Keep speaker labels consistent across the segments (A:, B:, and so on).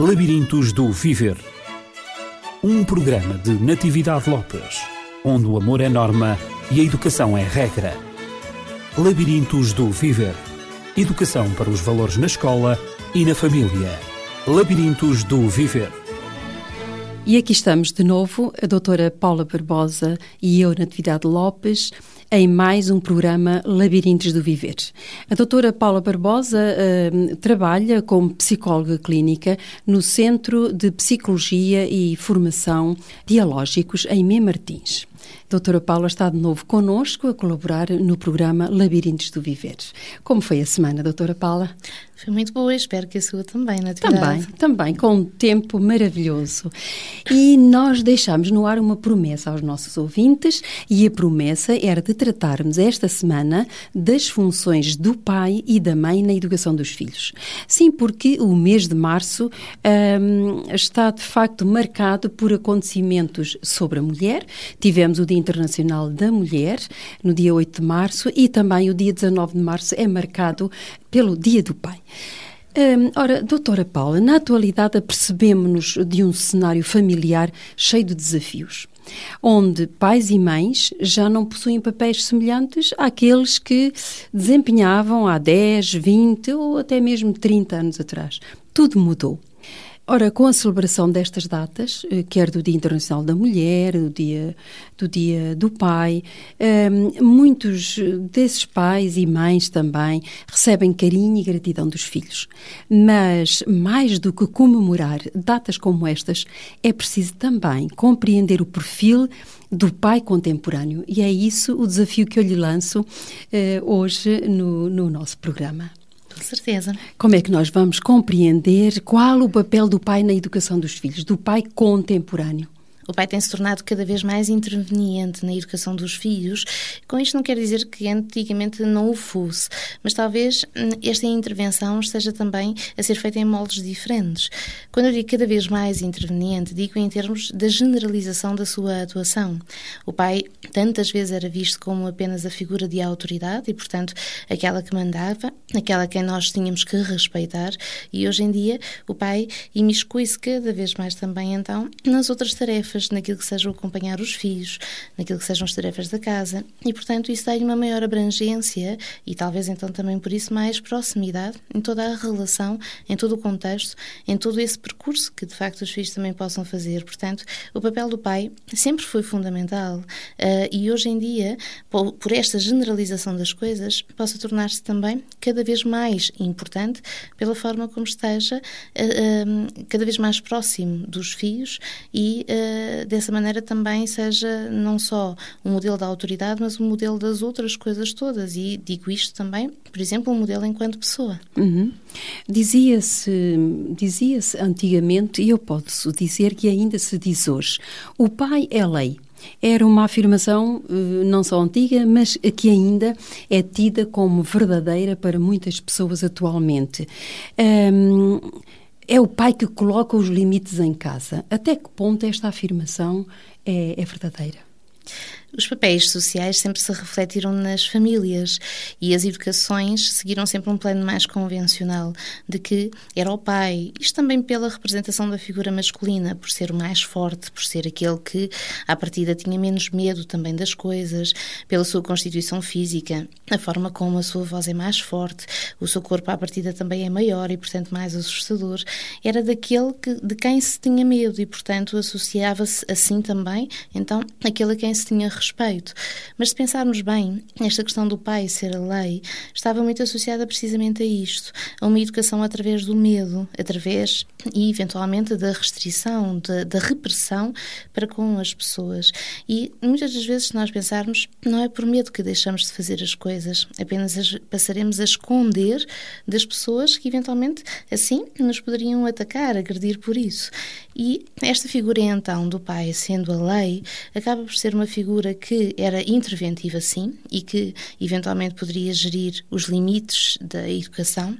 A: Labirintos do Viver. Um programa de Natividade Lopes, onde o amor é norma e a educação é regra. Labirintos do Viver. Educação para os valores na escola e na família. Labirintos do Viver.
B: E aqui estamos de novo, a doutora Paula Barbosa e eu, Natividade Lopes, em mais um programa Labirintos do Viver. A doutora Paula Barbosa uh, trabalha como psicóloga clínica no Centro de Psicologia e Formação Dialógicos em Mê Martins. Doutora Paula está de novo connosco a colaborar no programa Labirintos do Viver. Como foi a semana, doutora Paula?
C: Foi muito boa, espero que a sua também, na
B: Também, também, com um tempo maravilhoso. E nós deixamos no ar uma promessa aos nossos ouvintes, e a promessa era de tratarmos esta semana das funções do pai e da mãe na educação dos filhos. Sim, porque o mês de março um, está de facto marcado por acontecimentos sobre a mulher. Tivemos o Dia Internacional da Mulher, no dia 8 de março, e também o dia 19 de março é marcado pelo Dia do Pai. Hum, ora, doutora Paula, na atualidade apercebemos-nos de um cenário familiar cheio de desafios, onde pais e mães já não possuem papéis semelhantes àqueles que desempenhavam há 10, 20 ou até mesmo 30 anos atrás. Tudo mudou. Ora, com a celebração destas datas, eh, quer do Dia Internacional da Mulher, do Dia do, dia do Pai, ehm, muitos desses pais e mães também recebem carinho e gratidão dos filhos. Mas, mais do que comemorar datas como estas, é preciso também compreender o perfil do pai contemporâneo. E é isso o desafio que eu lhe lanço uh, hoje no, no nosso programa.
C: Com certeza.
B: Como é que nós vamos compreender qual o papel do pai na educação dos filhos, do pai contemporâneo?
C: O pai tem se tornado cada vez mais interveniente na educação dos filhos. Com isto não quer dizer que antigamente não o fosse, mas talvez hum, esta intervenção esteja também a ser feita em moldes diferentes. Quando eu digo cada vez mais interveniente, digo em termos da generalização da sua atuação. O pai tantas vezes era visto como apenas a figura de autoridade e, portanto, aquela que mandava, aquela que nós tínhamos que respeitar, e hoje em dia o pai imiscui-se cada vez mais também então nas outras tarefas tarefas, naquilo que seja acompanhar os filhos, naquilo que sejam as tarefas da casa. E, portanto, isso dá-lhe uma maior abrangência e talvez então também por isso mais proximidade em toda a relação, em todo o contexto, em todo esse percurso que de facto os filhos também possam fazer. Portanto, o papel do pai sempre foi fundamental uh, e hoje em dia, por, por esta generalização das coisas, possa tornar-se também cada vez mais importante pela forma como esteja uh, cada vez mais próximo dos filhos e dessa maneira também seja não só um modelo da autoridade, mas um modelo das outras coisas todas. E digo isto também, por exemplo, um modelo enquanto pessoa.
B: Uhum. Dizia-se dizia antigamente, e eu posso dizer que ainda se diz hoje, o pai é lei. Era uma afirmação eh, não só antiga, mas que ainda é tida como verdadeira para muitas pessoas atualmente. Um, é o pai que coloca os limites em casa. Até que ponto esta afirmação é, é verdadeira?
C: Os papéis sociais sempre se refletiram nas famílias e as educações seguiram sempre um plano mais convencional de que era o pai, isto também pela representação da figura masculina, por ser o mais forte, por ser aquele que à partida tinha menos medo também das coisas, pela sua constituição física, a forma como a sua voz é mais forte, o seu corpo à partida também é maior e portanto mais assustador, era daquele que, de quem se tinha medo e portanto associava-se assim também, então aquele a quem se tinha respeito. Mas se pensarmos bem, esta questão do pai ser a lei estava muito associada precisamente a isto, a uma educação através do medo, através e eventualmente da restrição, da, da repressão para com as pessoas. E muitas das vezes, se nós pensarmos, não é por medo que deixamos de fazer as coisas, apenas as, passaremos a esconder das pessoas que eventualmente assim nos poderiam atacar, agredir por isso. E esta figura então do pai sendo a lei acaba por ser uma figura que era interventiva, sim, e que eventualmente poderia gerir os limites da educação,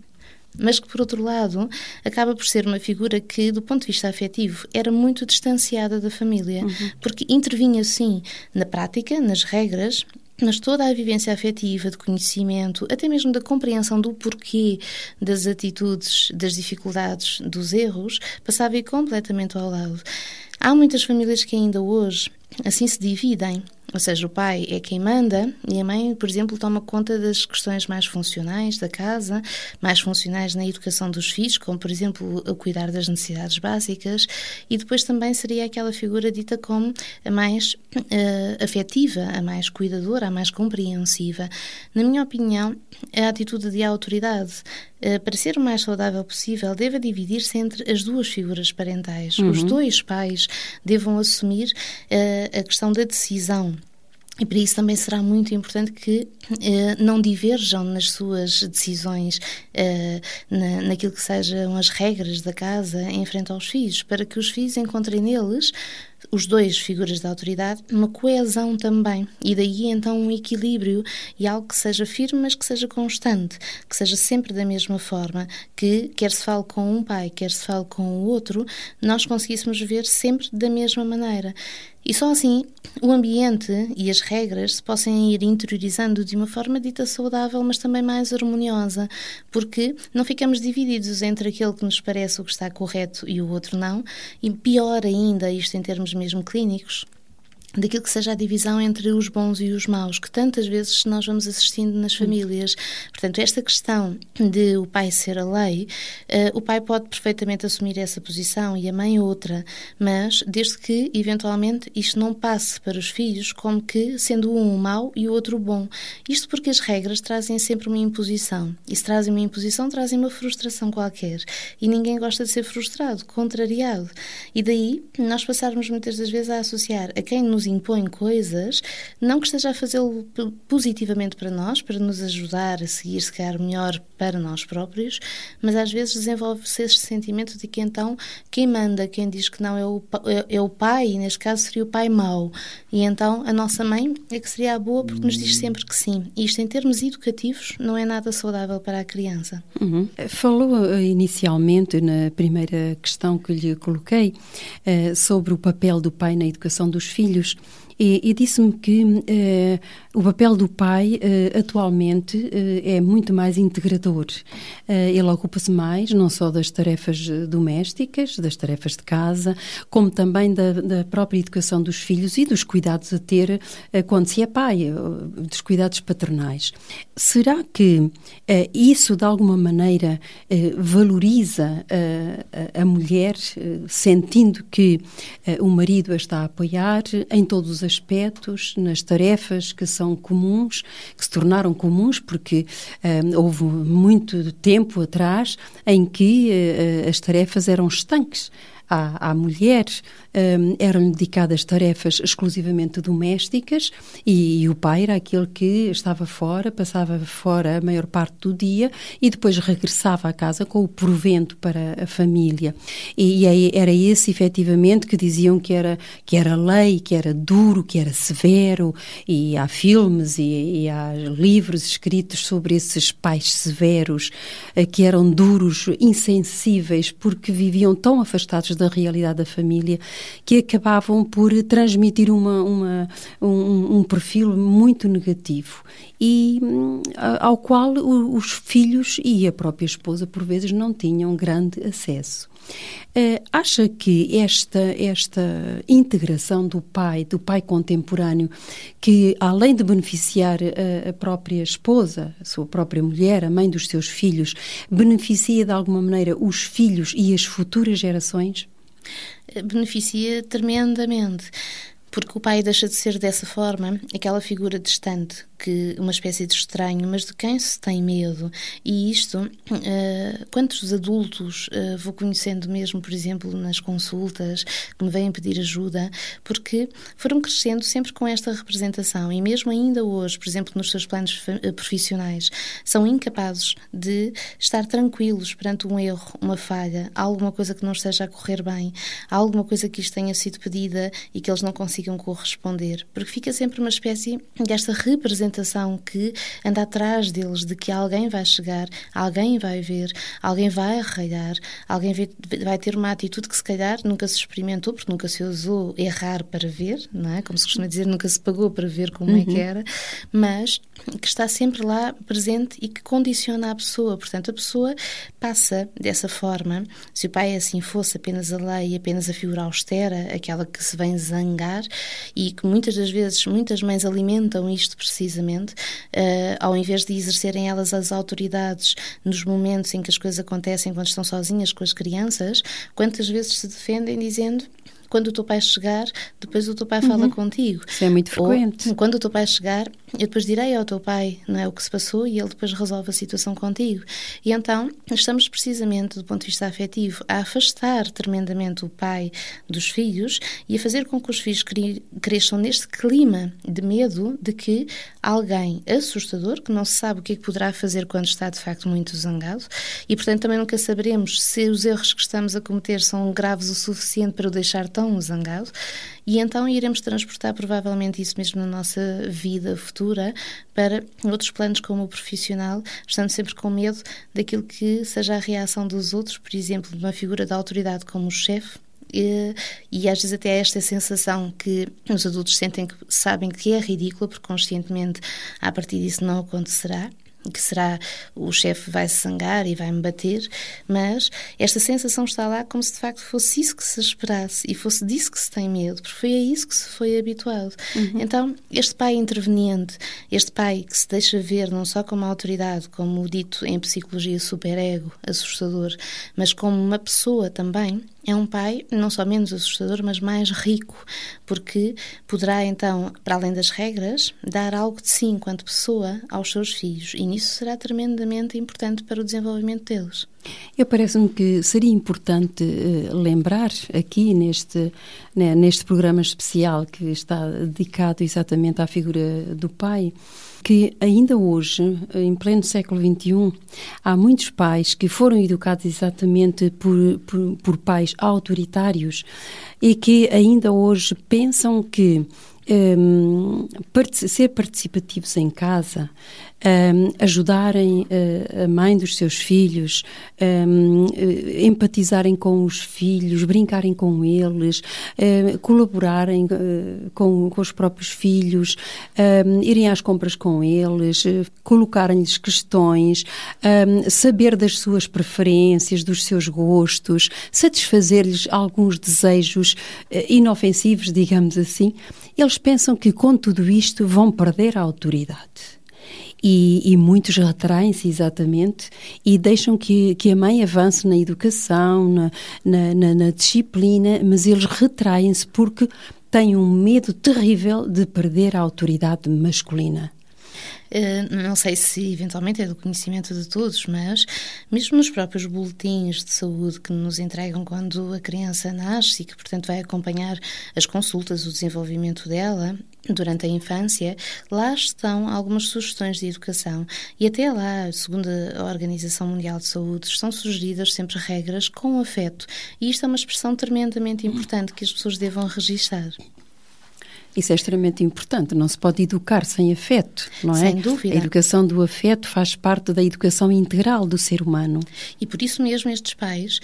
C: mas que, por outro lado, acaba por ser uma figura que, do ponto de vista afetivo, era muito distanciada da família, uhum. porque intervinha, sim, na prática, nas regras, mas toda a vivência afetiva, de conhecimento, até mesmo da compreensão do porquê das atitudes, das dificuldades, dos erros, passava completamente ao lado. Há muitas famílias que ainda hoje assim se dividem. Ou seja, o pai é quem manda e a mãe, por exemplo, toma conta das questões mais funcionais da casa, mais funcionais na educação dos filhos, como, por exemplo, o cuidar das necessidades básicas, e depois também seria aquela figura dita como a mais uh, afetiva, a mais cuidadora, a mais compreensiva. Na minha opinião, a atitude de autoridade, uh, para ser o mais saudável possível, deve dividir-se entre as duas figuras parentais. Uhum. Os dois pais devam assumir uh, a questão da decisão e para isso também será muito importante que eh, não diverjam nas suas decisões, eh, na, naquilo que sejam as regras da casa em frente aos filhos, para que os filhos encontrem neles os dois figuras de autoridade, uma coesão também. E daí então um equilíbrio e algo que seja firme, mas que seja constante, que seja sempre da mesma forma, que quer se fale com um pai, quer se fale com o outro, nós conseguíssemos ver sempre da mesma maneira. E só assim o ambiente e as regras se possam ir interiorizando de uma forma dita saudável, mas também mais harmoniosa, porque não ficamos divididos entre aquele que nos parece o que está correto e o outro não, e pior ainda, isto em termos mesmo clínicos, daquilo que seja a divisão entre os bons e os maus, que tantas vezes nós vamos assistindo nas famílias. Portanto, esta questão de o pai ser a lei, uh, o pai pode perfeitamente assumir essa posição e a mãe outra, mas desde que, eventualmente, isto não passe para os filhos como que sendo um o mau e o outro bom. Isto porque as regras trazem sempre uma imposição. E se trazem uma imposição, trazem uma frustração qualquer. E ninguém gosta de ser frustrado, contrariado. E daí nós passarmos muitas das vezes a associar a quem nos impõe coisas, não que esteja a fazê-lo positivamente para nós, para nos ajudar a seguir, se calhar, melhor para nós próprios, mas às vezes desenvolve-se esse sentimento de que então quem manda, quem diz que não é o, é, é o pai, e neste caso seria o pai mau, e então a nossa mãe é que seria a boa porque nos diz sempre que sim. E isto, em termos educativos, não é nada saudável para a criança.
B: Uhum. Falou eh, inicialmente, na primeira questão que lhe coloquei, uh, sobre o papel do pai na educação dos filhos produced e, e disse-me que uh, o papel do pai uh, atualmente uh, é muito mais integrador. ele ocupa-se mais não só das tarefas domésticas, das tarefas de casa, como também da, da, própria educação dos filhos e dos cuidados a ter quando se é pai, dos cuidados paternais. Será que isso de alguma maneira valoriza a mulher, sentindo que o marido a está a apoiar em todos os aspectos, nas tarefas que são comuns, que se tornaram comuns, porque um, houve muito tempo atrás em que uh, as tarefas eram estanques à, à mulher um, eram dedicadas tarefas exclusivamente domésticas e, e, o pai era aquele que estava fora, passava fora a maior parte do dia e depois regressava à casa com o provento para a família. E, e era esse, efetivamente, que diziam que era, que era lei, que era duro, que era severo, e há filmes e, e há livros escritos sobre esses pais severos, eh, que eram duros, insensíveis, porque viviam tão afastados da realidade da família que acabavam por transmitir uma, uma um, um, perfil muito negativo e hum, ao qual os filhos e a própria esposa, por vezes, não tinham grande acesso. Uh, acha que esta, esta integração do pai, do pai contemporâneo, que além de beneficiar a, a, própria esposa, a sua própria mulher, a mãe dos seus filhos, beneficia de alguma maneira os filhos e as futuras gerações?
C: beneficia tremendamente porque o pai deixa de ser dessa forma aquela figura distante que uma espécie de estranho, mas de quem se tem medo. E isto, uh, quantos adultos uh, vou conhecendo mesmo, por exemplo, nas consultas, que me vêm pedir ajuda, porque foram crescendo sempre com esta representação e mesmo ainda hoje, por exemplo, nos seus planos eh, profissionais, são incapazes de estar tranquilos perante um erro, uma falha, alguma coisa que não esteja a correr bem, alguma coisa que lhes tenha sido pedida e que eles não consigam consigam corresponder, porque fica sempre uma espécie desta representação que anda atrás deles de que alguém vai chegar, alguém vai ver, alguém vai arraiar, alguém vai ter uma atitude que se calhar nunca se experimentou, porque nunca se usou errar para ver, não é? Como se costuma dizer, nunca se pagou para ver como uhum. é que uhum. era, mas que está sempre lá presente e que condiciona a pessoa. Portanto, a pessoa passa dessa forma. Se o pai assim fosse apenas a lei, apenas a figura austera, aquela que se vem zangar e que muitas das vezes muitas mães alimentam isto precisamente, uh, ao invés de exercerem elas as autoridades nos momentos em que as coisas acontecem, quando estão sozinhas com as crianças, quantas vezes se defendem dizendo quando o teu pai chegar, depois o teu pai fala uhum. contigo.
B: Isso é muito frequente.
C: Ou, quando o teu pai chegar, eu depois direi ao teu pai não é, o que se passou e ele depois resolve a situação contigo. E então estamos precisamente, do ponto de vista afetivo, a afastar tremendamente o pai dos filhos e a fazer com que os filhos cresçam neste clima de medo de que alguém assustador, que não se sabe o que é que poderá fazer quando está de facto muito zangado, e portanto também nunca saberemos se os erros que estamos a cometer são graves o suficiente para o deixar tão zangado, e então iremos transportar provavelmente isso mesmo na nossa vida futura para outros planos como o profissional, estando sempre com medo daquilo que seja a reação dos outros, por exemplo, de uma figura de autoridade como o chefe, e, e, às vezes até esta sensação que os adultos sentem que sabem que é ridícula, porque conscientemente a partir disso não acontecerá que será o chefe vai se zangar e vai me bater, mas esta sensação está lá como se de facto fosse isso que se esperasse e fosse disso que se tem medo, porque foi a isso que se foi habituado. Uhum. Então, este pai interveniente, este pai que se deixa ver não só como autoridade, como o dito em psicologia superego, assustador, mas como uma pessoa também, é um pai não só menos assustador, mas mais rico, porque poderá então, para além das regras, dar algo de si enquanto pessoa aos seus filhos e nisso será tremendamente importante para o desenvolvimento deles.
B: Eu parece-me que seria importante uh, lembrar aqui neste, né, neste programa especial que está dedicado exatamente à figura do pai, que ainda hoje, em pleno século XXI, há muitos pais que foram educados exatamente por, por, por pais autoritários e que ainda hoje pensam que um, ser participativos em casa, um, ajudarem uh, a mãe dos seus filhos, um, eh, empatizarem com os filhos, brincarem com eles, uh, colaborarem uh, com, com, os próprios filhos, irem às compras com eles, colocarem-lhes questões, saber das suas preferências, dos seus gostos, satisfazer-lhes alguns desejos inofensivos, digamos assim. Eles pensam que com tudo isto vão perder a autoridade. E, e muitos retraem-se exatamente e deixam que, que a mãe avance na educação, na, na, na, na disciplina, mas eles retraem-se porque têm um medo terrível de perder a autoridade masculina.
C: Uh, não sei se eventualmente é do conhecimento de todos, mas mesmo nos próprios boletins de saúde que nos entregam quando a criança nasce e que, portanto, vai acompanhar as consultas, o desenvolvimento dela, durante a infância, lá estão algumas sugestões de educação. E até lá, segundo a Organização Mundial de Saúde, estão sugeridas sempre regras com afeto. E isto é uma expressão tremendamente importante que as pessoas devam registar.
B: Isso é extremamente importante. Não se pode educar sem afeto, não
C: é? Sem dúvida.
B: A educação do afeto faz parte da educação integral do ser humano.
C: E por isso mesmo estes pais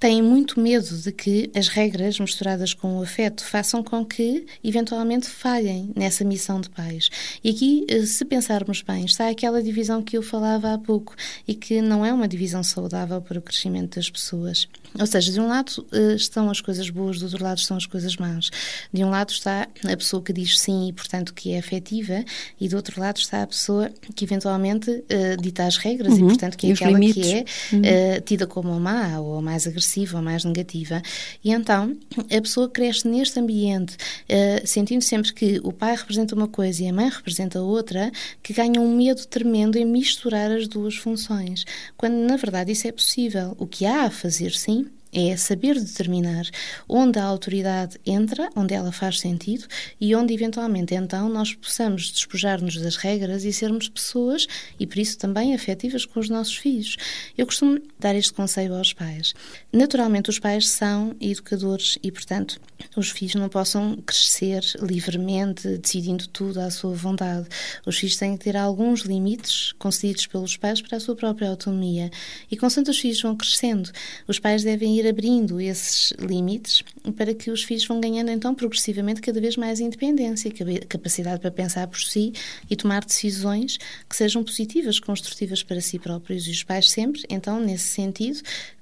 C: têm muito medo de que as regras misturadas com o afeto façam com que, eventualmente, falhem nessa missão de pais. E aqui, eh, se pensarmos bem, está aquela divisão que eu falava há pouco e que não é uma divisão saudável para o crescimento das pessoas. Ou seja, de um lado eh, estão as coisas boas, do outro lado estão as coisas más. De um lado está a pessoa que diz sim e, portanto, que é afetiva, e do outro lado está a pessoa que, eventualmente, uh, dita as regras uhum. e, portanto, que é aquela limites. que é uh, uhum. tida como a má ou a mais agressiva agressiva ou mais negativa. E então a pessoa cresce neste ambiente, uh, sentindo sempre que o pai representa uma coisa e a mãe representa outra, que ganha um medo tremendo em misturar as duas funções. Quando na verdade isso é possível. O que há a fazer, sim, é saber determinar onde a autoridade entra, onde ela faz sentido e onde eventualmente então nós possamos despojar-nos das regras e sermos pessoas e por isso também afetivas com os nossos filhos. Eu costumo dar este conselho aos pais. Naturalmente os pais são educadores e portanto os filhos não possam crescer livremente, decidindo tudo à sua vontade. Os filhos têm que ter alguns limites concedidos pelos pais para a sua própria autonomia. E consoante os filhos vão crescendo, os pais devem ir abrindo esses limites para que os filhos vão ganhando então progressivamente cada vez mais independência, capacidade para pensar por si e tomar decisões que sejam positivas, construtivas para si próprios. E os pais sempre, então, nesse sentido,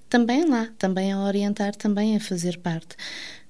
C: também lá, também a orientar, também a fazer parte.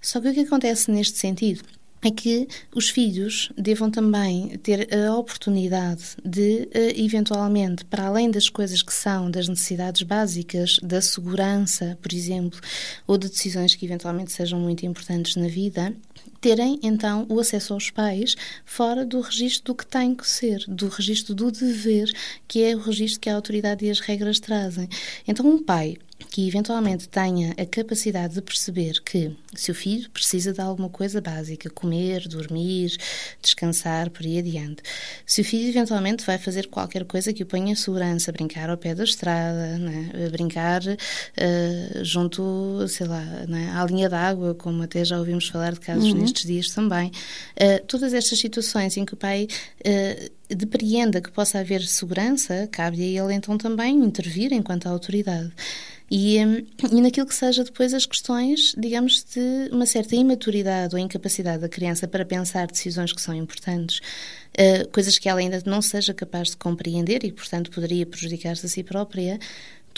C: Só que o que acontece neste sentido? É que os filhos devam também ter a oportunidade de, eh, eventualmente, para além das coisas que são das necessidades básicas, da segurança, por exemplo, ou de decisões que eventualmente sejam muito importantes na vida, terem então o acesso aos pais fora do registro do que tem que ser, do registro do dever, que é o registro que a autoridade e as regras trazem. Então, um pai que eventualmente tenha a capacidade de perceber que se o filho precisa de alguma coisa básica, comer, dormir, descansar, por aí adiante, se o filho eventualmente vai fazer qualquer coisa que o ponha em segurança, brincar ao pé da estrada, né? brincar uh, junto, sei lá, né? à linha d'água, como até já ouvimos falar de casos uhum. nestes dias também, uh, todas estas situações em que o pai uh, depreenda que possa haver segurança, cabe a ele então também intervir enquanto autoridade. E, hum, e naquilo que seja depois as questões, digamos, de uma certa imaturidade ou incapacidade da criança para pensar decisões que são importantes, uh, coisas que ela ainda não seja capaz de compreender e, portanto, poderia prejudicar-se a si própria,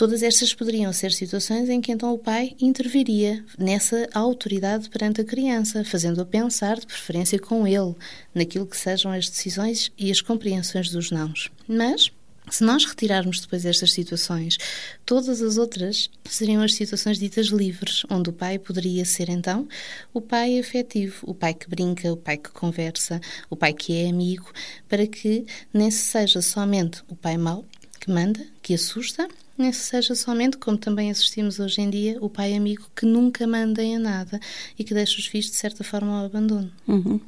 C: Todas estas poderiam ser situações em que então o pai interviria nessa autoridade perante a criança, fazendo-a pensar, de preferência com ele, naquilo que sejam as decisões e as compreensões dos nãos. Mas, se nós retirarmos depois estas situações, todas as outras seriam as situações ditas livres, onde o pai poderia ser então o pai afetivo, o pai que brinca, o pai que conversa, o pai que é amigo, para que nem se seja somente o pai mau que manda, que assusta, nem se seja somente, como também assistimos hoje em dia, o pai amigo que nunca manda em nada e que deixa os filhos de certa forma ao abandono.
B: Uhum.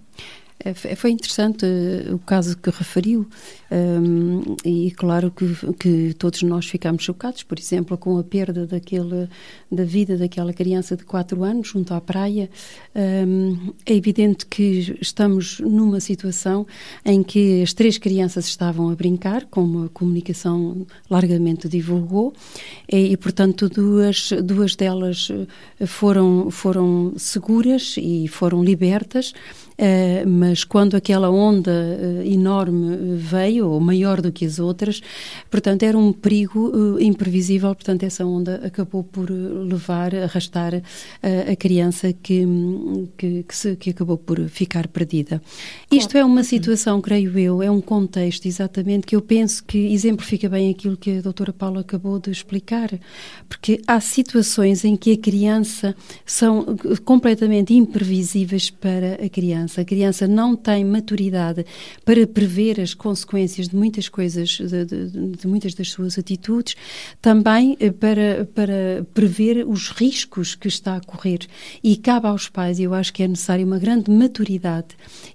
B: É, foi interessante uh, o caso que referiu um, e claro que, que, todos nós ficamos chocados, por exemplo, com a perda daquele, da vida daquela criança de 4 anos junto à praia. Um, é evidente que estamos numa situação em que as três crianças estavam a brincar, como a comunicação largamente divulgou, e, e portanto duas, duas delas eh, foram, foram seguras e foram libertas. Uh, mas quando aquela onda uh, enorme veio, ou maior do que as outras, portanto era um perigo uh, imprevisível, portanto essa onda acabou por levar, arrastar a criança que, que, que, se, que, acabou por ficar perdida. Isto é uma situação, creio eu, é um contexto exatamente que eu penso que exemplifica bem aquilo que a doutora Paula acabou de explicar, porque há situações em que a criança são completamente imprevisíveis para a criança criança. A criança não tem maturidade para prever as consequências de muitas coisas, de, de, de muitas das suas atitudes, também eh, para, para prever os riscos que está a correr. E cabe aos pais, eu acho que é necessário uma grande maturidade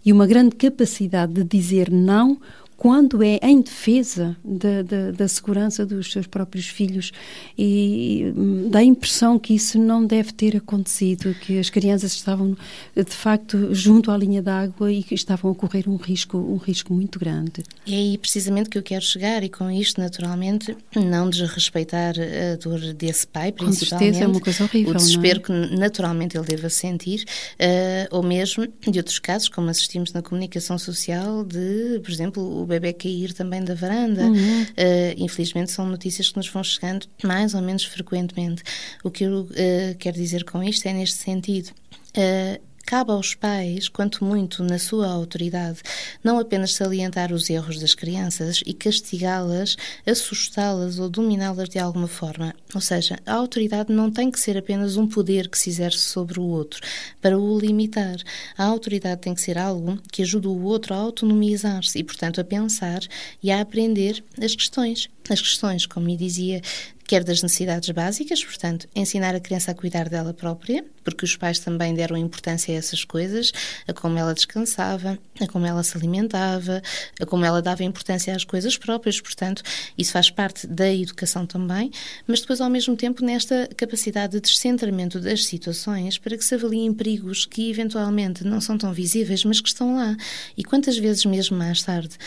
B: e uma grande capacidade de dizer não quando é em defesa da, da, da, segurança dos seus próprios filhos e hum, dá a impressão que isso não deve ter acontecido, que as crianças estavam de facto junto à linha d'água e que estavam a correr um risco, um risco muito grande.
C: É aí precisamente que eu quero chegar e com isto naturalmente não desrespeitar a dor desse pai, principalmente. Com certeza
B: é uma coisa horrível,
C: O desespero é? que naturalmente ele deva sentir, uh, ou mesmo de outros casos, como assistimos na comunicação social de, por exemplo, bebê cair também da varanda. Uhum. Uh, infelizmente são notícias que nos vão chegando mais ou menos frequentemente. O que eu uh, quero dizer com isto é neste sentido. Uh, Cabe aos pais, quanto muito na sua autoridade, não apenas salientar os erros das crianças e castigá-las, assustá-las ou dominá-las de alguma forma. Ou seja, a autoridade não tem que ser apenas um poder que se exerce sobre o outro para o limitar. A autoridade tem que ser algo que ajude o outro a autonomizar-se e, portanto, a pensar e a aprender as questões. As questões, como me dizia, quer das necessidades básicas, portanto, ensinar a criança a cuidar dela própria, porque os pais também deram importância a essas coisas, a como ela descansava, a como ela se alimentava, a como ela dava importância às coisas próprias, portanto, isso faz parte da educação também, mas depois, ao mesmo tempo, nesta capacidade de descentramento das situações para que se avaliem perigos que eventualmente não são tão visíveis, mas que estão lá. E quantas vezes, mesmo mais tarde,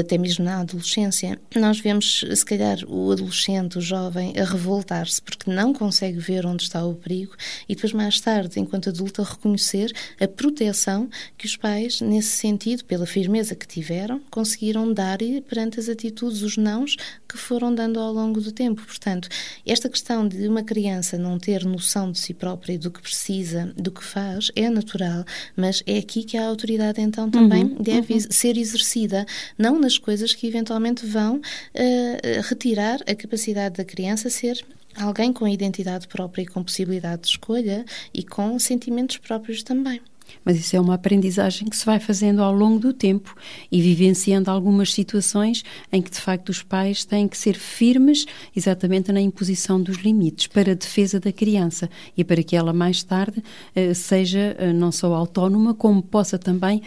C: até mesmo na adolescência, nós vemos, se calhar, o adolescente, o jovem, a revoltar-se porque não consegue ver onde está o perigo e depois, mais tarde, enquanto adulto, a reconhecer a proteção que os pais, nesse sentido, pela firmeza que tiveram, conseguiram dar perante as atitudes, os nãos que foram dando ao longo do tempo. Portanto, esta questão de uma criança não ter noção de si própria, do que precisa, do que faz, é natural, mas é aqui que a autoridade então também uhum, deve uhum. ser exercida, não nas coisas que eventualmente vão uh, retirar a capacidade da criança ser alguém com identidade própria e com possibilidade de escolha e com sentimentos próprios também.
B: Mas isso é uma aprendizagem que se vai fazendo ao longo do tempo e vivenciando algumas situações em que, de facto, os pais têm que ser firmes exatamente na imposição dos limites para a defesa da criança e para que ela mais tarde uh, seja uh, não só autónoma, como possa também uh,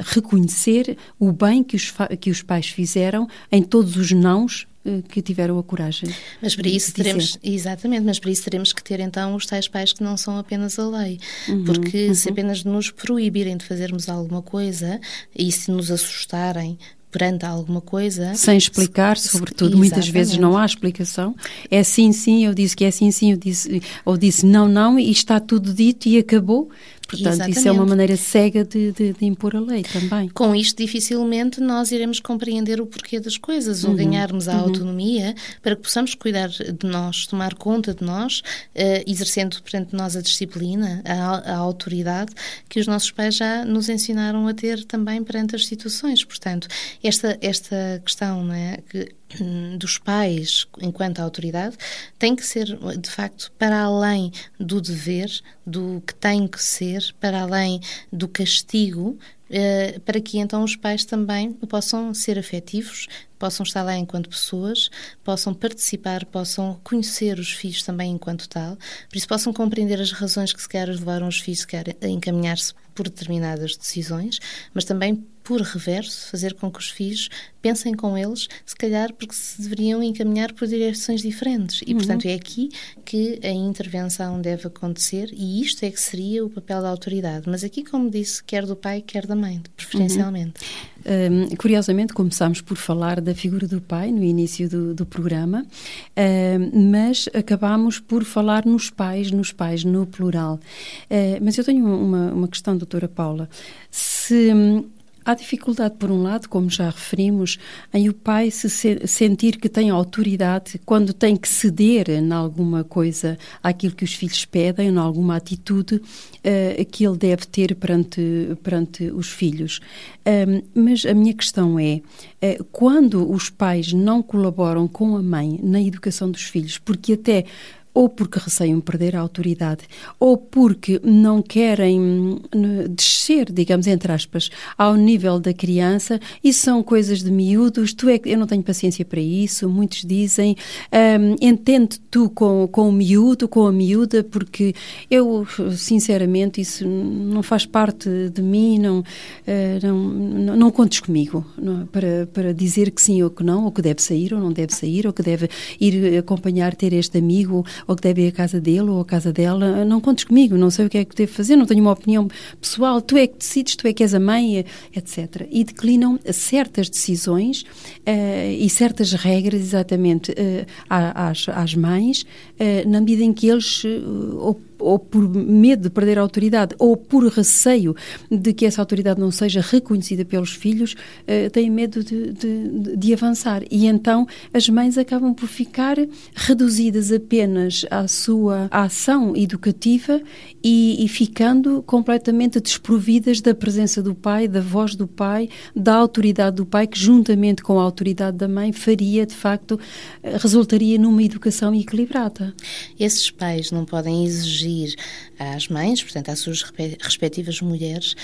B: reconhecer o bem que os, que os pais fizeram em todos os nãos eh, que tiveram a coragem.
C: Mas para isso teremos, exatamente, mas para isso teremos que ter então os tais pais que não são apenas a lei, uhum, porque uhum. se apenas nos proibirem de fazermos alguma coisa e se nos assustarem perante alguma coisa.
B: Sem explicar, sobretudo. Muitas vezes não há explicação. É sim, sim, eu disse que é sim, sim, eu disse, ou disse não, não, e está tudo dito e acabou. Portanto, Exatamente. isso é uma maneira cega de, de, de, impor a lei também.
C: Com isto, dificilmente nós iremos compreender o porquê das coisas uhum. ou ganharmos a uhum. autonomia para que possamos cuidar de nós, tomar conta de nós, uh, exercendo perante nós a disciplina, a, a, autoridade que os nossos pais já nos ensinaram a ter também perante as situações. Portanto, esta, esta questão não é, que dos pais enquanto autoridade tem que ser de facto para além do dever do que tem que ser para além do castigo eh, para que então os pais também possam ser afetivos, possam estar lá enquanto pessoas, possam participar, possam conhecer os filhos também enquanto tal, por isso possam compreender as razões que se quer levaram os filhos a encaminhar-se por determinadas decisões, mas também por reverso, fazer com que os filhos pensem com eles, se calhar porque se deveriam encaminhar por direções diferentes. E, uhum. portanto, é aqui que a intervenção deve acontecer e isto é que seria o papel da autoridade. Mas aqui, como disse, quer do pai, quer da mãe, preferencialmente.
B: Uhum. Um, curiosamente, começámos por falar da figura do pai no início do, do programa, um, mas acabámos por falar nos pais, nos pais no plural. Uh, mas eu tenho uma, uma questão, doutora Paula. Se Há dificuldade, por um lado, como já referimos, em o pai se sentir que tem autoridade quando tem que ceder em alguma coisa àquilo que os filhos pedem, em alguma atitude uh, que ele deve ter perante, perante os filhos. Um, mas a minha questão é: uh, quando os pais não colaboram com a mãe na educação dos filhos, porque até ou porque receiam perder a autoridade, ou porque não querem hum, descer, digamos, entre aspas, ao nível da criança, isso são coisas de miúdos, tu é eu não tenho paciência para isso, muitos dizem, um, entende tu com, com o miúdo, com a miúda, porque eu, sinceramente, isso não faz parte de mim, não, uh, não, não, não, contes comigo não, para, para dizer que sim ou que não, ou que deve sair ou não deve sair, ou que deve ir acompanhar, ter este amigo ou que deve ir à casa dele ou à casa dela, não contes comigo, não sei o que é que devo fazer, não tenho uma opinião pessoal, tu é que decides, tu é que és a mãe, etc. E declinam certas decisões uh, e certas regras, exatamente, uh, às, às mães, uh, na medida em que eles uh, ou por medo de perder a autoridade, ou por receio de que essa autoridade não seja reconhecida pelos filhos, uh, têm medo de, de, de, avançar. E então as mães acabam por ficar reduzidas apenas à sua ação educativa e, e ficando completamente desprovidas da presença do pai, da voz do pai, da autoridade do pai, que juntamente com a autoridade da mãe faria, de facto, eh, resultaria numa educação equilibrada.
C: Esses pais não podem exigir às mães, portanto, às suas respectivas mulheres,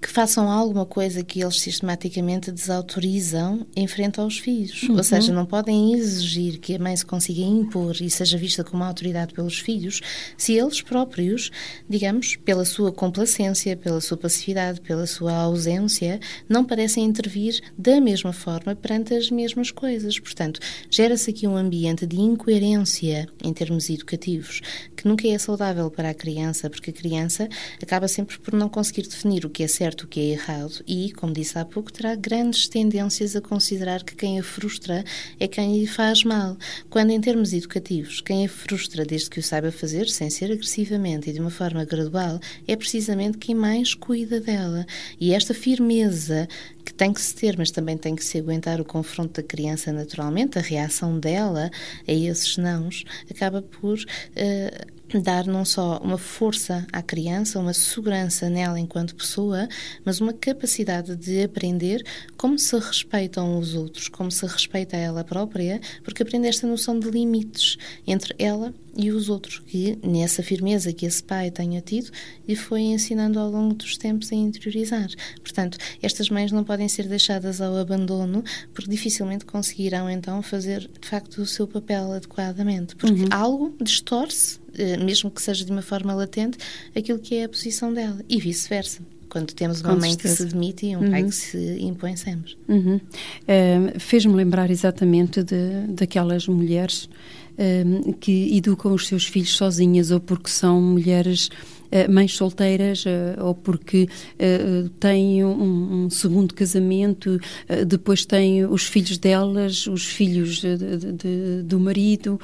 C: que façam alguma coisa que eles sistematicamente desautorizam em frente aos filhos.
B: Uhum.
C: Ou seja, não podem exigir que a mãe se consiga impor e seja vista como autoridade pelos filhos se eles próprios, digamos, pela sua complacência, pela sua passividade, pela sua ausência, não parecem intervir da mesma forma perante as mesmas coisas. Portanto, gera-se aqui um ambiente de incoerência em termos educativos, que nunca é saudável para a criança, porque a criança acaba sempre por não conseguir definir o que é certo, o que é errado e, como disse há pouco, terá grandes tendências a considerar que quem a frustra é quem lhe faz mal. Quando, em termos educativos, quem a frustra desde que o saiba fazer, sem ser agressivamente e de uma forma gradual, é precisamente quem mais cuida dela. E esta firmeza que tem que se ter, mas também tem que se aguentar o confronto da criança naturalmente, a reação dela a esses nãos, acaba por uh, dar não só uma força à criança, uma segurança nela enquanto pessoa, mas uma capacidade de aprender como se respeitam os outros, como se respeita ela própria, porque aprende esta noção de limites entre ela e os outros, que nessa firmeza que esse pai tenha tido lhe foi ensinando ao longo dos tempos a interiorizar. Portanto, estas mães não podem ser deixadas ao abandono, porque dificilmente conseguirão então fazer de facto o seu papel adequadamente, porque uhum. algo distorce, mesmo que seja de uma forma latente, aquilo que é a posição dela e vice-versa quando temos uma Com mãe certeza. que se demite e um uhum. pai que se impõe sempre.
B: Uhum. Uh, Fez-me lembrar exatamente de, daquelas mulheres uh, que educam os seus filhos sozinhas ou porque são mulheres eh, mães solteiras eh, ou porque eh, têm um, segundo casamento, depois têm os filhos delas, os filhos de, de, do marido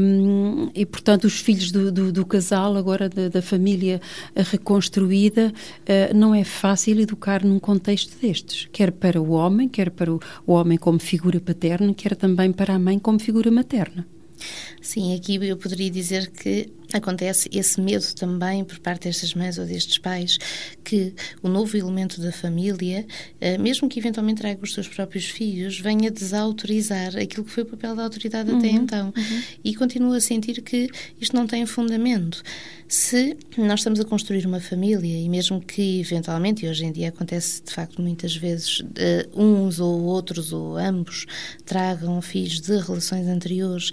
B: um, e, portanto, os filhos do, do, do casal, agora da, da, família reconstruída. Não é fácil educar num contexto destes, quer para o homem, quer para o homem como figura paterna, quer também para a mãe como figura materna.
C: Sim, aqui eu poderia dizer que acontece esse medo também por parte destas mães ou destes pais que o novo elemento da família, eh, mesmo que eventualmente traga os seus próprios filhos, venha desautorizar aquilo que foi o papel da autoridade uhum, até então uhum. e continua a sentir que isto não tem fundamento. Se nós estamos a construir uma família e mesmo que eventualmente, e hoje em dia acontece de facto muitas vezes, uns ou outros ou ambos tragam filhos de relações anteriores,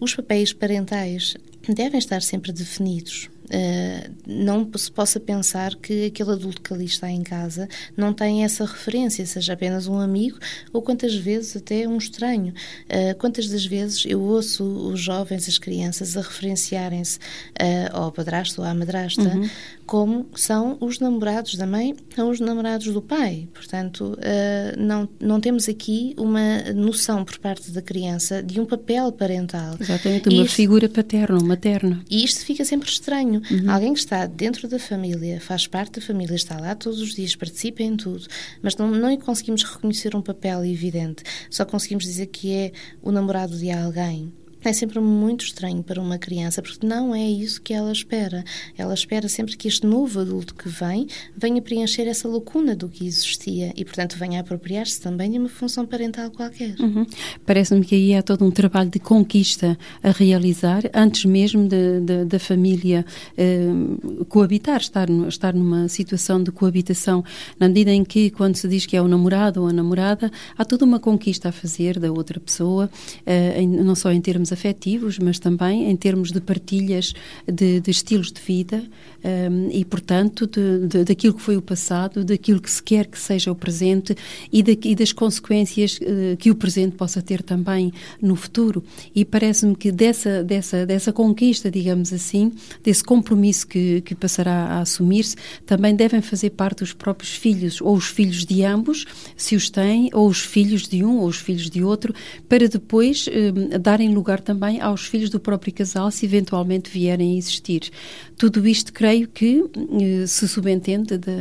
C: os papéis parentais devem estar sempre definidos. Uh, não se possa pensar que aquele adulto que ali está em casa não tem essa referência, seja apenas um amigo ou quantas vezes até um estranho. Uh, quantas das vezes eu ouço os jovens, as crianças, a referenciarem-se uh, ao padrasto ou à madrasta uhum como são os namorados da mãe ou os namorados do pai. Portanto, não, não temos aqui uma noção por parte da criança de um papel parental.
B: Exatamente, uma isto, figura paterna ou materna.
C: E isto fica sempre estranho. Uhum. Alguém que está dentro da família, faz parte da família, está lá todos os dias, participa em tudo, mas não, não conseguimos reconhecer um papel evidente. Só conseguimos dizer que é o namorado de alguém é sempre muito estranho para uma criança, porque não é isso que ela espera. Ela espera sempre que este novo adulto que vem venha preencher essa lacuna do que existia e, portanto, venha apropriar-se também de uma função parental qualquer.
B: Uhum. Parece-me que aí há todo um trabalho de conquista a realizar antes mesmo da família eh, coabitar, estar, estar numa situação de coabitação, na medida em que, quando se diz que é o namorado ou a namorada, há toda uma conquista a fazer da outra pessoa, eh, não só em termos afetivos, mas também em termos de partilhas de, de estilos de vida um, e, portanto, de, de, daquilo que foi o passado, daquilo que se quer que seja o presente e, de, e das consequências uh, que o presente possa ter também no futuro. E parece-me que dessa, dessa, dessa conquista, digamos assim, desse compromisso que, que passará a assumir-se, também devem fazer parte os próprios filhos, ou os filhos de ambos, se os têm, ou os filhos de um ou os filhos de outro, para depois um, darem lugar também aos filhos do próprio casal, se eventualmente vierem a existir. Tudo isto, creio que eh, se subentende da,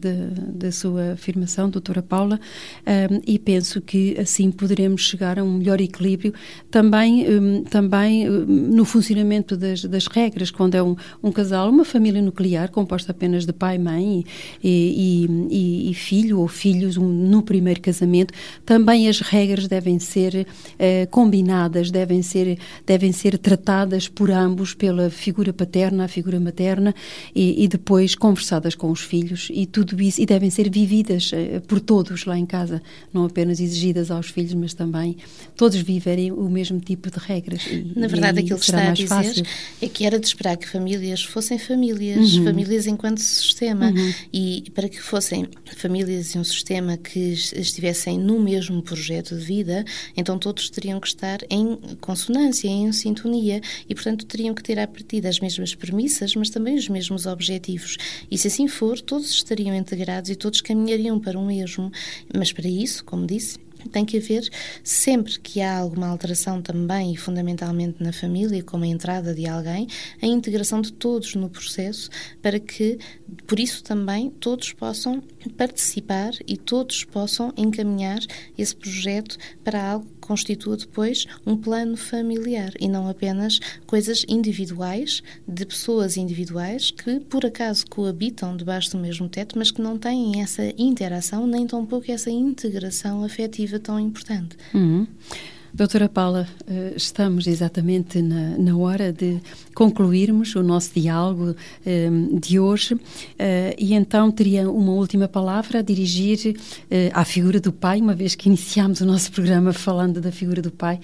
B: da, da sua afirmação, doutora Paula, um, e penso que assim poderemos chegar a um melhor equilíbrio também, um, também um, no funcionamento das, das, regras, quando é um, um, casal, uma família nuclear composta apenas de pai, mãe e, e, e filho ou filhos no primeiro casamento, também as regras devem ser combinadas, devem ser ser, devem ser tratadas por ambos, pela figura paterna, a figura materna, e, e depois conversadas com os filhos, e tudo isso, e devem ser vividas uh, por todos lá em casa, não apenas exigidas aos filhos, mas também todos viverem o mesmo tipo de regras.
C: E, Na verdade, aquilo que está a dizer fácil. é que era de esperar que famílias fossem famílias, uhum. famílias enquanto sistema, uhum. e para que fossem famílias e um sistema que estivessem no mesmo projeto de vida, então todos teriam que estar em consonância, em sintonia, e portanto teriam que ter a partir das mesmas premissas, mas também os mesmos objetivos. E se assim for, todos estariam integrados e todos caminhariam para o mesmo. Mas para isso, como disse, tem que haver, sempre que há alguma alteração também e fundamentalmente na família, como a entrada de alguém, a integração de todos no processo para que, por isso também, todos possam participar e todos possam encaminhar esse projeto para algo constitua depois um plano familiar e não apenas coisas individuais de pessoas individuais que por acaso coabitam debaixo do mesmo teto, mas que não têm essa interação nem tampouco essa integração afetiva tão importante.
B: Uhum. Doutora Paula, eh, estamos exatamente na, na, hora de concluirmos o nosso diálogo eh, de hoje eh, e então teria uma última palavra a dirigir à figura do pai, uma vez que iniciámos o nosso programa falando da figura do pai.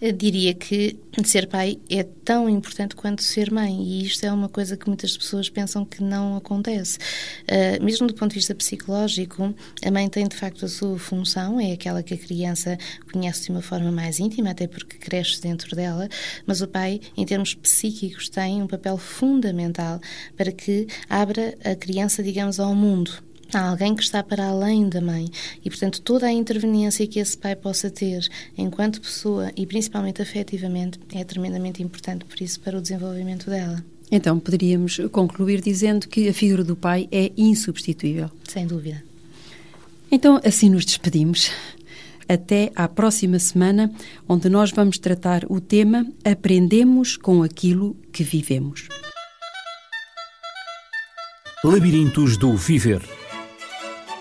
C: Eu diria que ser pai é tão importante quanto ser mãe, e isto é uma coisa que muitas pessoas pensam que não acontece. Uh, mesmo do ponto de vista psicológico, a mãe tem de facto a sua função, é aquela que a criança conhece de uma forma mais íntima, até porque cresce dentro dela, mas o pai, em termos psíquicos, tem um papel fundamental para que abra a criança, digamos, ao mundo Há alguém que está para além da mãe e, portanto, toda a interveniência que esse pai possa ter enquanto pessoa e principalmente afetivamente é tremendamente importante, por isso, para o desenvolvimento dela.
B: Então, poderíamos concluir dizendo que a figura do pai é insubstituível.
C: Sem dúvida.
B: Então, assim nos despedimos. Até à próxima semana, onde nós vamos tratar o tema Aprendemos com aquilo que vivemos.
A: Labirintos do Viver